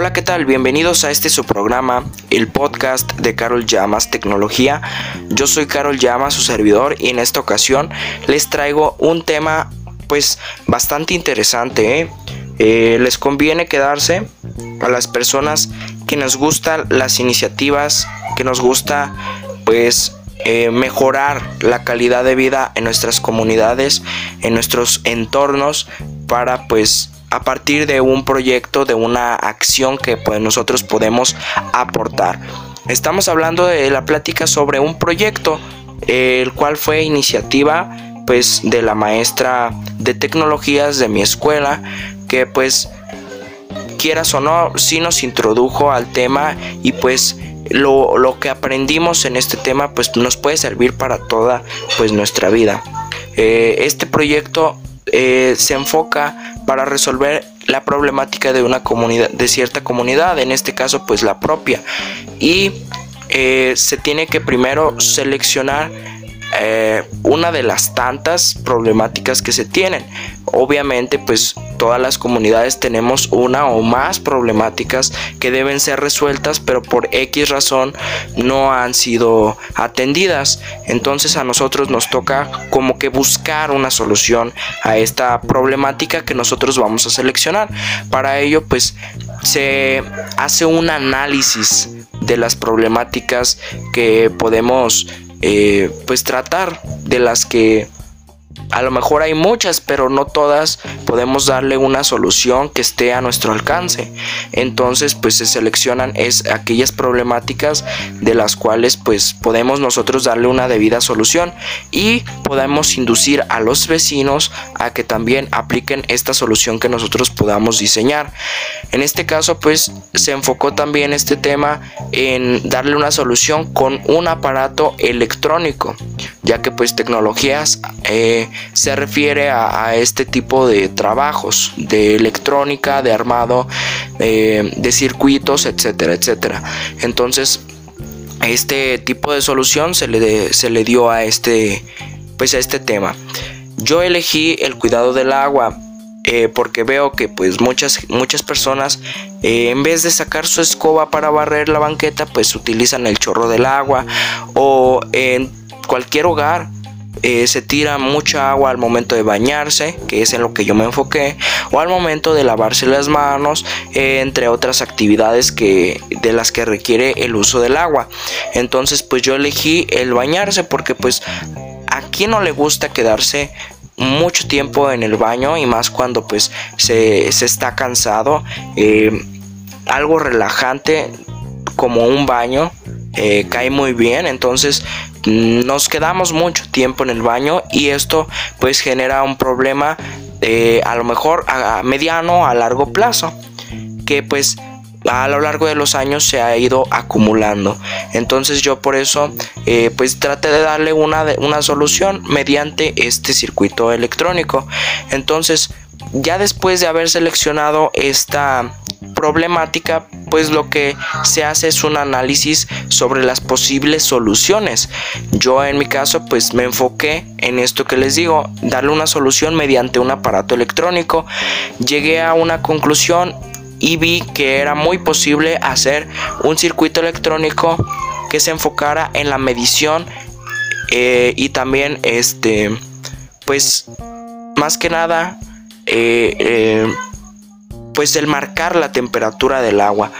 Hola, ¿qué tal? Bienvenidos a este su programa, el podcast de Carol Llamas Tecnología. Yo soy Carol Llamas, su servidor, y en esta ocasión les traigo un tema pues bastante interesante. ¿eh? Eh, les conviene quedarse a las personas que nos gustan las iniciativas, que nos gusta pues eh, mejorar la calidad de vida en nuestras comunidades, en nuestros entornos, para pues a partir de un proyecto, de una acción que pues nosotros podemos aportar. Estamos hablando de la plática sobre un proyecto, el cual fue iniciativa pues de la maestra de tecnologías de mi escuela, que pues quieras o no, sí nos introdujo al tema y pues lo, lo, que aprendimos en este tema pues nos puede servir para toda pues nuestra vida. Eh, este proyecto eh, se enfoca para resolver la problemática de una comunidad, de cierta comunidad, en este caso pues la propia. Y eh, se tiene que primero seleccionar eh, una de las tantas problemáticas que se tienen. Obviamente, pues todas las comunidades tenemos una o más problemáticas que deben ser resueltas, pero por X razón no han sido atendidas. Entonces a nosotros nos toca como que buscar una solución a esta problemática que nosotros vamos a seleccionar. Para ello, pues se hace un análisis de las problemáticas que podemos eh, pues tratar de las que a lo mejor hay muchas, pero no todas podemos darle una solución que esté a nuestro alcance. Entonces, pues se seleccionan es aquellas problemáticas de las cuales pues podemos nosotros darle una debida solución y podemos inducir a los vecinos a que también apliquen esta solución que nosotros podamos diseñar. En este caso, pues se enfocó también este tema en darle una solución con un aparato electrónico, ya que pues tecnologías eh, se refiere a, este tipo de trabajos de electrónica, de armado, eh, de circuitos, etcétera, etcétera. Entonces, este tipo de solución se le, se le dio a este, pues a este tema. Yo elegí el cuidado del agua eh, porque veo que pues muchas muchas personas en vez de sacar su escoba para barrer la banqueta pues utilizan el chorro del agua o en cualquier hogar eh, se tira mucha agua al momento de bañarse, que es en lo que yo me enfoqué, o al momento de lavarse las manos, entre otras actividades que, de las que requiere el uso del agua. Entonces, pues yo elegí el bañarse porque pues a quien no le gusta quedarse mucho tiempo en el baño y más cuando pues se, está cansado. Eh, algo relajante como un baño eh, cae muy bien entonces nos quedamos mucho tiempo en el baño y esto pues genera un problema eh, a lo mejor a mediano a largo plazo que pues a lo largo de los años se ha ido acumulando. Entonces yo por eso eh, pues traté de darle una, una solución mediante este circuito electrónico. Entonces ya después de haber seleccionado esta problemática, pues lo que se hace es un análisis sobre las posibles soluciones. Yo en mi caso pues me enfoqué en esto que les digo, darle una solución mediante un aparato electrónico. Llegué a una conclusión y vi que era muy posible hacer un circuito electrónico que se enfocara en la medición eh, y también este pues más que nada eh, eh, pues el marcar la temperatura del agua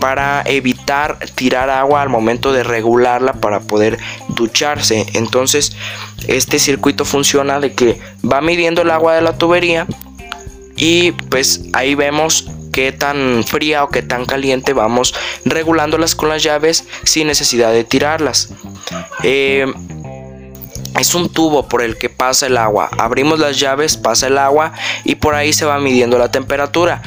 para evitar tirar agua al momento de regularla para poder ducharse. Entonces este circuito funciona de que va midiendo el agua de la tubería y pues ahí vemos qué tan fría o qué tan caliente vamos regulándolas con las llaves sin necesidad de tirarlas. Eh, es un tubo por el que pasa el agua. Abrimos las llaves, pasa el agua y por ahí se va midiendo la temperatura.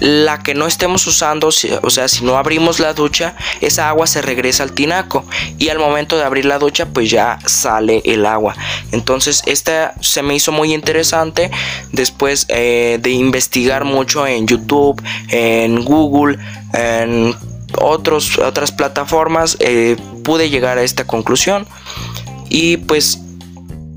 La que no estemos usando, o sea, si no abrimos la ducha, esa agua se regresa al tinaco y al momento de abrir la ducha, pues ya sale el agua. Entonces, esta se me hizo muy interesante después eh, de investigar mucho en YouTube, en Google, en otros, otras plataformas, eh, pude llegar a esta conclusión y pues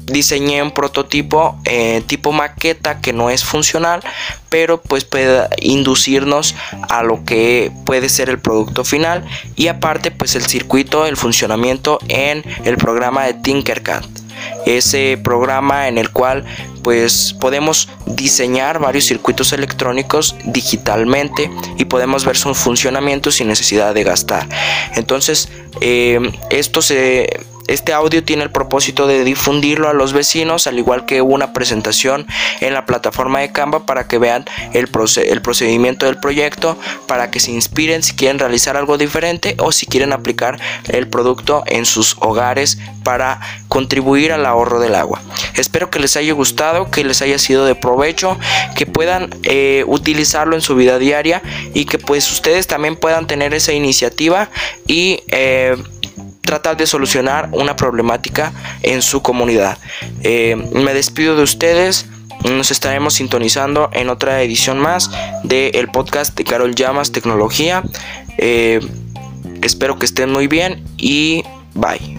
diseñé un prototipo eh, tipo maqueta que no es funcional pero pues puede inducirnos a lo que puede ser el producto final y aparte pues el circuito el funcionamiento en el programa de Tinkercad. Ese programa en el cual pues podemos diseñar varios circuitos electrónicos digitalmente y podemos ver su funcionamiento sin necesidad de gastar. Entonces eh, esto se este audio tiene el propósito de difundirlo a los vecinos, al igual que una presentación en la plataforma de Canva para que vean el, el, procedimiento del proyecto, para que se inspiren si quieren realizar algo diferente o si quieren aplicar el producto en sus hogares para contribuir al ahorro del agua. Espero que les haya gustado, que les haya sido de provecho, que puedan eh, utilizarlo en su vida diaria y que pues ustedes también puedan tener esa iniciativa y eh, tratar de solucionar una problemática en su comunidad. Eh, me despido de ustedes. Nos estaremos sintonizando en otra edición más del podcast de Carol Llamas Tecnología. espero que estén muy bien y bye.